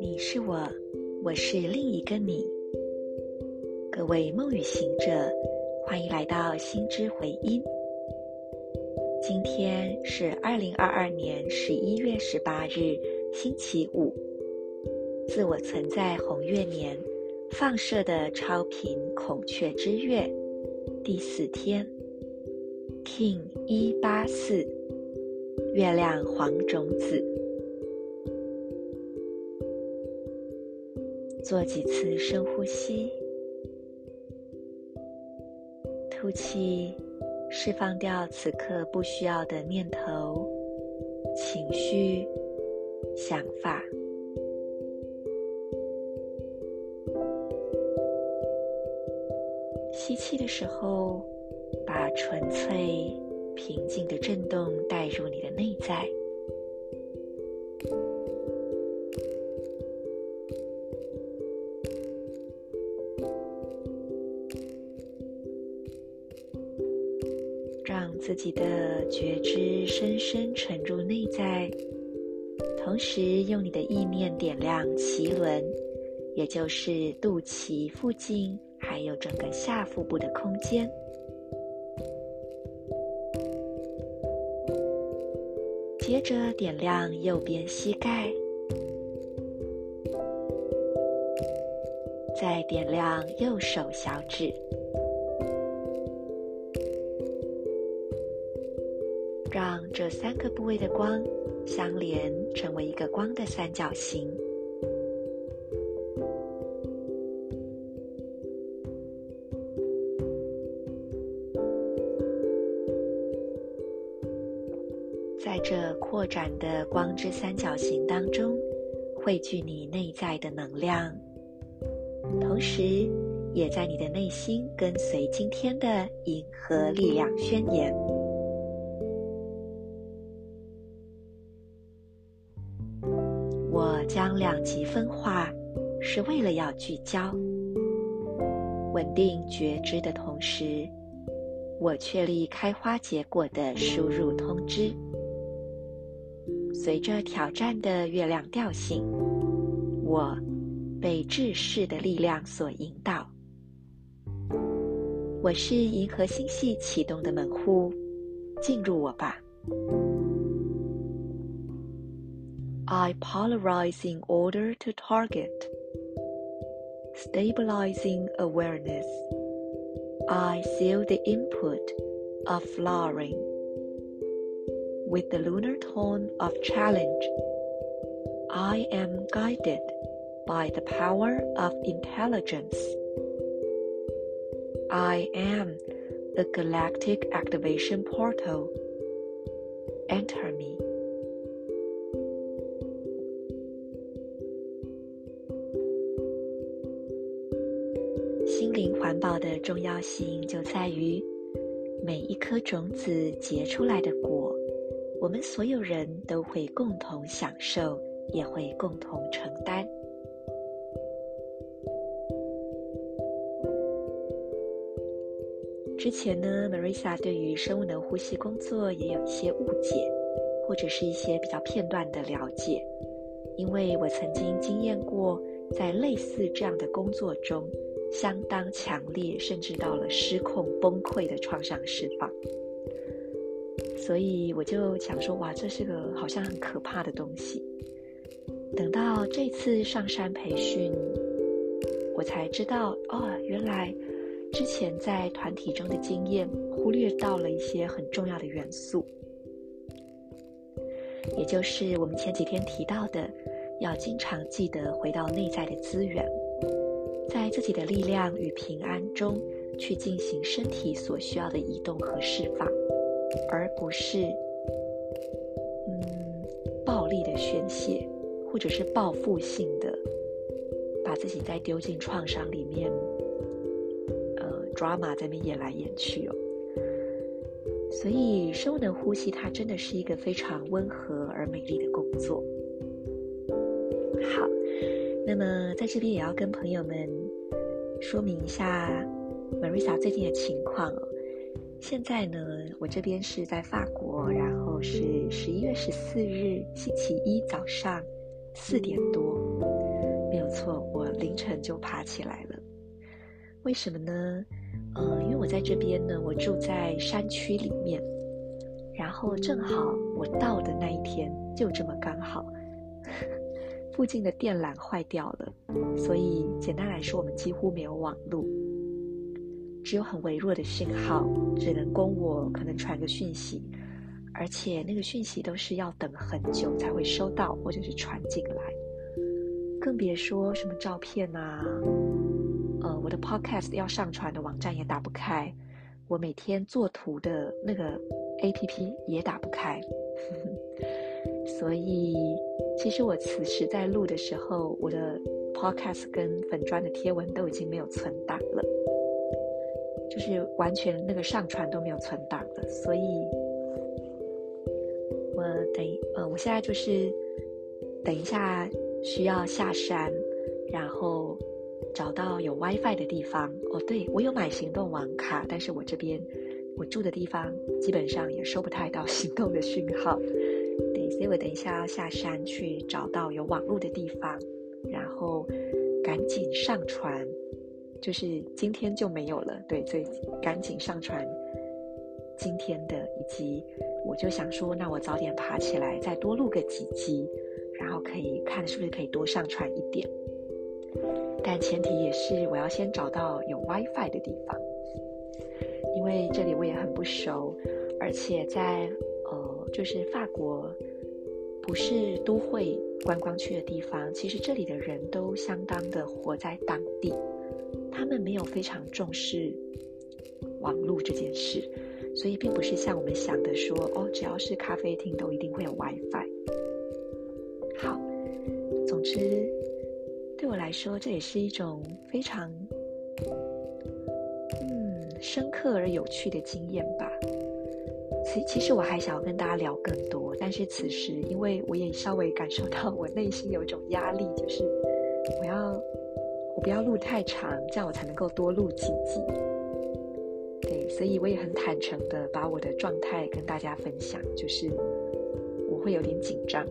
你是我，我是另一个你。各位梦与行者，欢迎来到心之回音。今天是二零二二年十一月十八日，星期五。自我存在红月年放射的超频孔雀之月第四天 King 一八四，月亮黄种子。做几次深呼吸。吐气，释放掉此刻不需要的念头、情绪、想法。吸气的时候，把纯粹、平静的震动带入你的内在。让自己的觉知深深沉入内在，同时用你的意念点亮脐轮，也就是肚脐附近，还有整个下腹部的空间。接着点亮右边膝盖，再点亮右手小指。让这三个部位的光相连，成为一个光的三角形。在这扩展的光之三角形当中，汇聚你内在的能量，同时也在你的内心跟随今天的银河力量宣言。我将两极分化，是为了要聚焦、稳定觉知的同时，我确立开花结果的输入通知。随着挑战的月亮调性，我被制式的力量所引导。我是银河星系启动的门户，进入我吧。I polarize in order to target, stabilizing awareness. I seal the input of flowering with the lunar tone of challenge. I am guided by the power of intelligence. I am the galactic activation portal. Enter me. 心灵环保的重要性就在于，每一颗种子结出来的果， 我们所有人都会共同享受，也会共同承担。之前呢，Marisa 对于生物能呼吸工作也有一些误解，或者是一些比较片段的了解，因为我曾经经验过在类似这样的工作中。相当强烈，甚至到了失控崩溃的创伤释放，所以我就想说，哇，这是个好像很可怕的东西。等到这次上山培训，我才知道，哦，原来之前在团体中的经验忽略到了一些很重要的元素，也就是我们前几天提到的，要经常记得回到内在的资源。在自己的力量与平安中，去进行身体所需要的移动和释放，而不是，嗯，暴力的宣泄，或者是报复性的，把自己再丢进创伤里面，呃，drama 在那边演来演去哦。所以，生物能呼吸，它真的是一个非常温和而美丽的工作。好。那么，在这边也要跟朋友们说明一下 Marisa 最近的情况哦。现在呢，我这边是在法国，然后是十一月十四日星期一早上四点多，没有错，我凌晨就爬起来了。为什么呢？呃，因为我在这边呢，我住在山区里面，然后正好我到的那一天就这么刚好，附近的电缆坏掉了，所以简单来说，我们几乎没有网路。只有很微弱的讯号，只能供我可能传个讯息，而且那个讯息都是要等很久才会收到或者是传进来，更别说什么照片啊，呃，我的 podcast 要上传的网站也打不开，我每天做图的那个 APP 也打不开，所以其实我此时在录的时候，我的 podcast 跟粉砖的贴文都已经没有存档了。就是完全那个上传都没有存档的，所以，我等呃，我现在就是等一下需要下山，然后找到有 WiFi 的地方。哦，对，我有买行动网卡，但是我这边我住的地方基本上也收不太到 行动的讯号。对，所以我等一下要下山去找到有网络的地方，然后赶紧上传。就是今天就没有了，对，所以赶紧上传今天的，以及我就想说，那我早点爬起来，再多录个几集，然后可以看是不是可以多上传一点。但前提也是我要先找到有 WiFi 的地方，因为这里我也很不熟，而且在呃，就是法国不是都会观光区的地方，其实这里的人都相当的活在当地。他们没有非常重视网络这件事，所以并不是像我们想的说，哦，只要是咖啡厅都一定会有 WiFi。好，总之对我来说，这也是一种非常嗯深刻而有趣的经验吧。其其实我还想要跟大家聊更多，但是此时因为我也稍微感受到我内心有一种压力，就是我要。不要录太长，这样我才能够多录几集。对，所以我也很坦诚的把我的状态跟大家分享，就是我会有点紧张。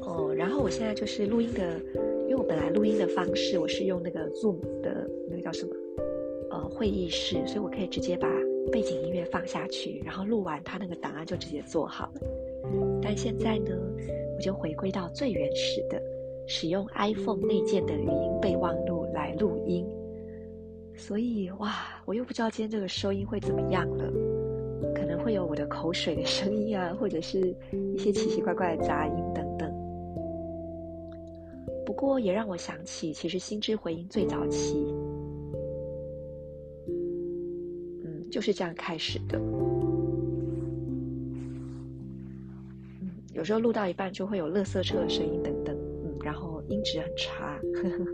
哦，然后我现在就是录音的，因为我本来录音的方式我是用那个 Zoom 的那个叫什么？呃，会议室，所以我可以直接把背景音乐放下去，然后录完它那个档案就直接做好了。但现在呢，我就回归到最原始的，使用 iPhone 内建的语音备忘录来录音。所以哇，我又不知道今天这个收音会怎么样了，可能会有我的口水的声音啊，或者是一些奇奇怪怪的杂音等等。不过也让我想起，其实心之回音最早期，嗯，就是这样开始的。有时候录到一半就会有垃圾车的声音等等，嗯，然后音质很差，呵呵，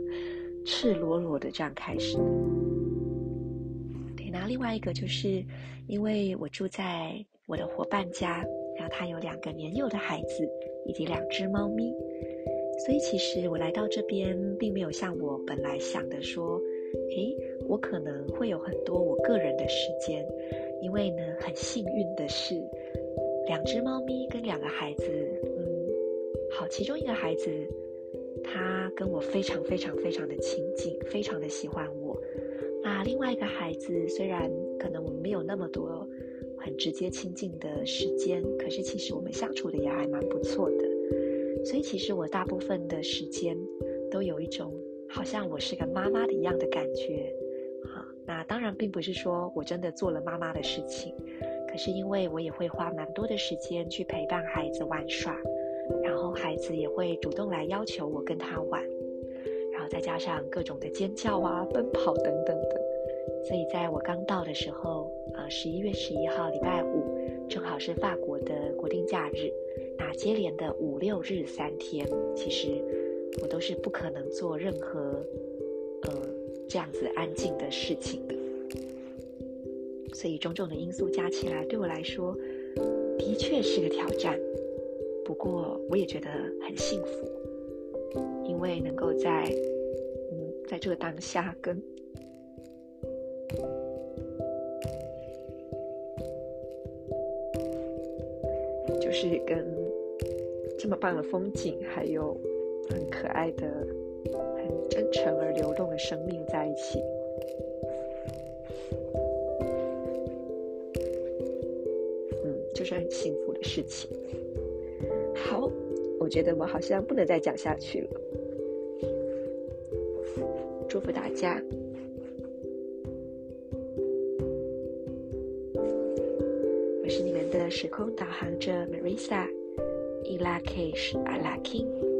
赤裸裸的这样开始。对，那另外一个就是因为我住在我的伙伴家，然后他有两个年幼的孩子以及两只猫咪，所以其实我来到这边并没有像我本来想的说，诶，我可能会有很多我个人的时间，因为呢，很幸运的是。两只猫咪跟两个孩子，嗯，好，其中一个孩子，他跟我非常非常非常的亲近，非常的喜欢我。那另外一个孩子，虽然可能我们没有那么多很直接亲近的时间，可是其实我们相处的也还蛮不错的。所以其实我大部分的时间都有一种好像我是个妈妈的一样的感觉。好，那当然并不是说我真的做了妈妈的事情。可是因为我也会花蛮多的时间去陪伴孩子玩耍，然后孩子也会主动来要求我跟他玩，然后再加上各种的尖叫啊、奔跑等等的，所以在我刚到的时候，呃，十一月十一号礼拜五，正好是法国的国定假日，那接连的五六日三天，其实我都是不可能做任何，呃，这样子安静的事情的。所以种种的因素加起来，对我来说，的确是个挑战。不过，我也觉得很幸福，因为能够在嗯在这个当下跟就是跟这么棒的风景，还有很可爱的、很真诚而流动的生命在一起。就是很幸福的事情。好，我觉得我好像不能再讲下去了。祝福大家。我是你们的时空导航者 Marisa，In l u c k i s h a l u c k y。